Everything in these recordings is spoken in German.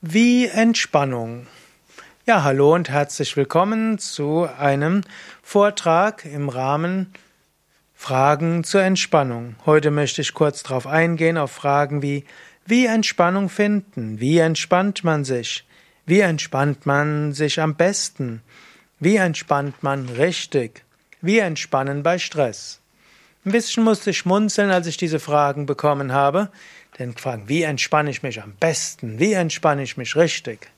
Wie Entspannung. Ja, hallo und herzlich willkommen zu einem Vortrag im Rahmen Fragen zur Entspannung. Heute möchte ich kurz darauf eingehen, auf Fragen wie wie Entspannung finden, wie entspannt man sich, wie entspannt man sich am besten, wie entspannt man richtig, wie entspannen bei Stress. Ein bisschen musste ich schmunzeln, als ich diese Fragen bekommen habe, denn fragen, wie entspanne ich mich am besten? Wie entspanne ich mich richtig?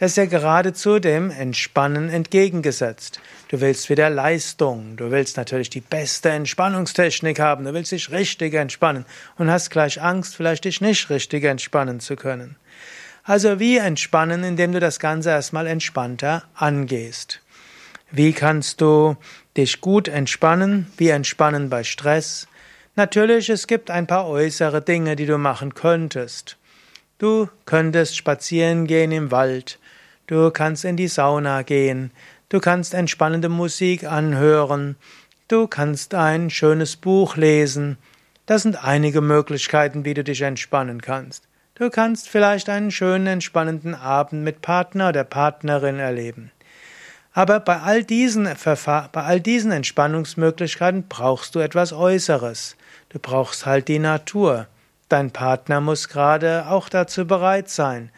Das ist ja geradezu dem Entspannen entgegengesetzt. Du willst wieder Leistung, du willst natürlich die beste Entspannungstechnik haben, du willst dich richtig entspannen und hast gleich Angst, vielleicht dich nicht richtig entspannen zu können. Also wie entspannen, indem du das Ganze erstmal entspannter angehst. Wie kannst du dich gut entspannen? Wie entspannen bei Stress? Natürlich, es gibt ein paar äußere Dinge, die du machen könntest. Du könntest spazieren gehen im Wald, du kannst in die Sauna gehen, du kannst entspannende Musik anhören, du kannst ein schönes Buch lesen. Das sind einige Möglichkeiten, wie du dich entspannen kannst. Du kannst vielleicht einen schönen, entspannenden Abend mit Partner oder Partnerin erleben. Aber bei all diesen bei all diesen Entspannungsmöglichkeiten brauchst du etwas Äußeres. Du brauchst halt die Natur. Dein Partner muss gerade auch dazu bereit sein.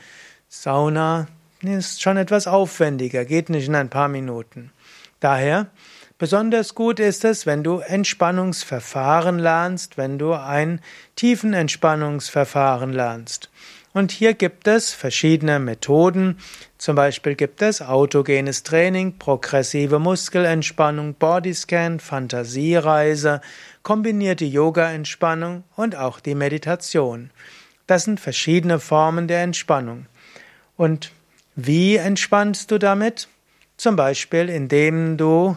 Sauna ist schon etwas aufwendiger, geht nicht in ein paar Minuten. Daher, besonders gut ist es, wenn du Entspannungsverfahren lernst, wenn du ein tiefen Entspannungsverfahren lernst. Und hier gibt es verschiedene Methoden. Zum Beispiel gibt es autogenes Training, progressive Muskelentspannung, Bodyscan, Fantasiereise, kombinierte Yoga-Entspannung und auch die Meditation. Das sind verschiedene Formen der Entspannung. Und wie entspannst du damit? Zum Beispiel, indem du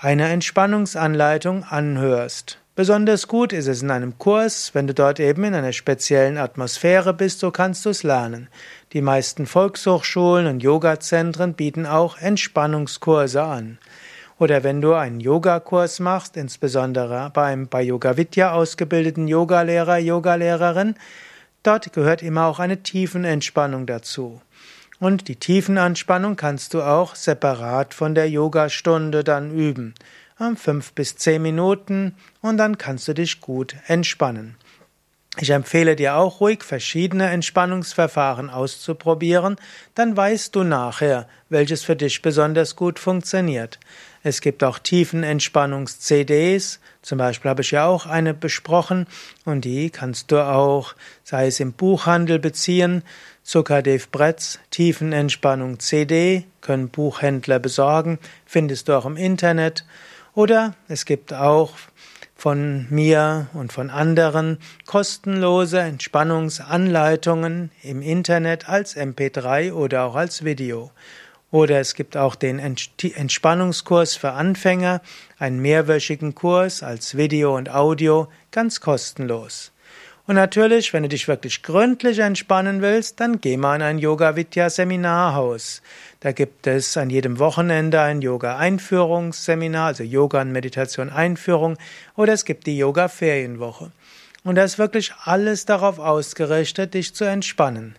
eine Entspannungsanleitung anhörst. Besonders gut ist es in einem Kurs, wenn du dort eben in einer speziellen Atmosphäre bist, so kannst du es lernen. Die meisten Volkshochschulen und Yogazentren bieten auch Entspannungskurse an. Oder wenn du einen Yogakurs machst, insbesondere beim bei Yoga Vidya ausgebildeten Yogalehrer, Yogalehrerin, dort gehört immer auch eine Tiefenentspannung dazu. Und die Tiefenentspannung kannst du auch separat von der Yogastunde dann üben fünf bis zehn Minuten und dann kannst du dich gut entspannen. Ich empfehle dir auch ruhig verschiedene Entspannungsverfahren auszuprobieren, dann weißt du nachher, welches für dich besonders gut funktioniert. Es gibt auch Tiefenentspannungs-CDs, zum Beispiel habe ich ja auch eine besprochen und die kannst du auch, sei es im Buchhandel beziehen, Zuckerdev Bretz, Tiefenentspannung CD, können Buchhändler besorgen, findest du auch im Internet oder es gibt auch von mir und von anderen kostenlose Entspannungsanleitungen im Internet als MP3 oder auch als Video. Oder es gibt auch den Entspannungskurs für Anfänger, einen mehrwöchigen Kurs als Video und Audio, ganz kostenlos. Und natürlich, wenn du dich wirklich gründlich entspannen willst, dann geh mal in ein Yoga Vidya Seminarhaus. Da gibt es an jedem Wochenende ein Yoga Einführungsseminar, also Yoga und Meditation Einführung, oder es gibt die Yoga Ferienwoche. Und da ist wirklich alles darauf ausgerichtet, dich zu entspannen.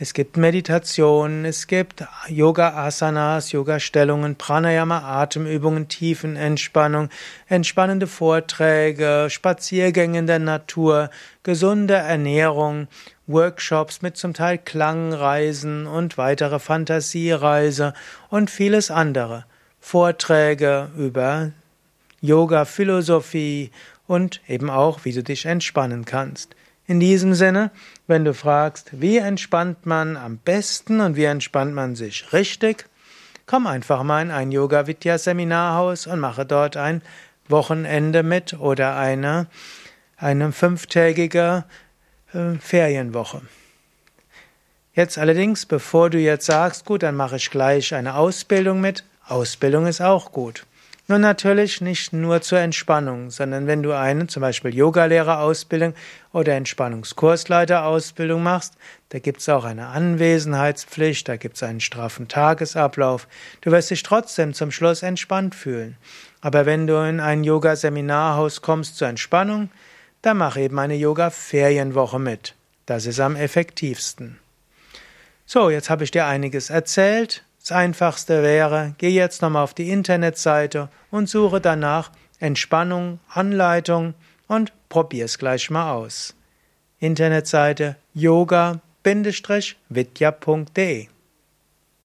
Es gibt Meditation, es gibt Yoga-Asanas, Yoga-Stellungen, Pranayama, Atemübungen, Tiefenentspannung, entspannende Vorträge, Spaziergänge in der Natur, gesunde Ernährung, Workshops mit zum Teil Klangreisen und weitere Fantasiereise und vieles andere. Vorträge über Yoga, Philosophie und eben auch, wie du dich entspannen kannst. In diesem Sinne, wenn du fragst, wie entspannt man am besten und wie entspannt man sich richtig, komm einfach mal in ein Yoga Vidya Seminarhaus und mache dort ein Wochenende mit oder eine, eine fünftägige äh, Ferienwoche. Jetzt allerdings, bevor du jetzt sagst, gut, dann mache ich gleich eine Ausbildung mit, Ausbildung ist auch gut. Nun natürlich nicht nur zur Entspannung, sondern wenn du eine zum Beispiel Yogalehrerausbildung oder Entspannungskursleiterausbildung machst, da gibt es auch eine Anwesenheitspflicht, da gibt es einen straffen Tagesablauf. Du wirst dich trotzdem zum Schluss entspannt fühlen. Aber wenn du in ein Yoga-Seminarhaus kommst zur Entspannung, dann mach eben eine Yoga-Ferienwoche mit. Das ist am effektivsten. So, jetzt habe ich dir einiges erzählt. Das einfachste wäre, geh jetzt nochmal auf die Internetseite und suche danach Entspannung, Anleitung und probier es gleich mal aus. Internetseite yoga-vidya.de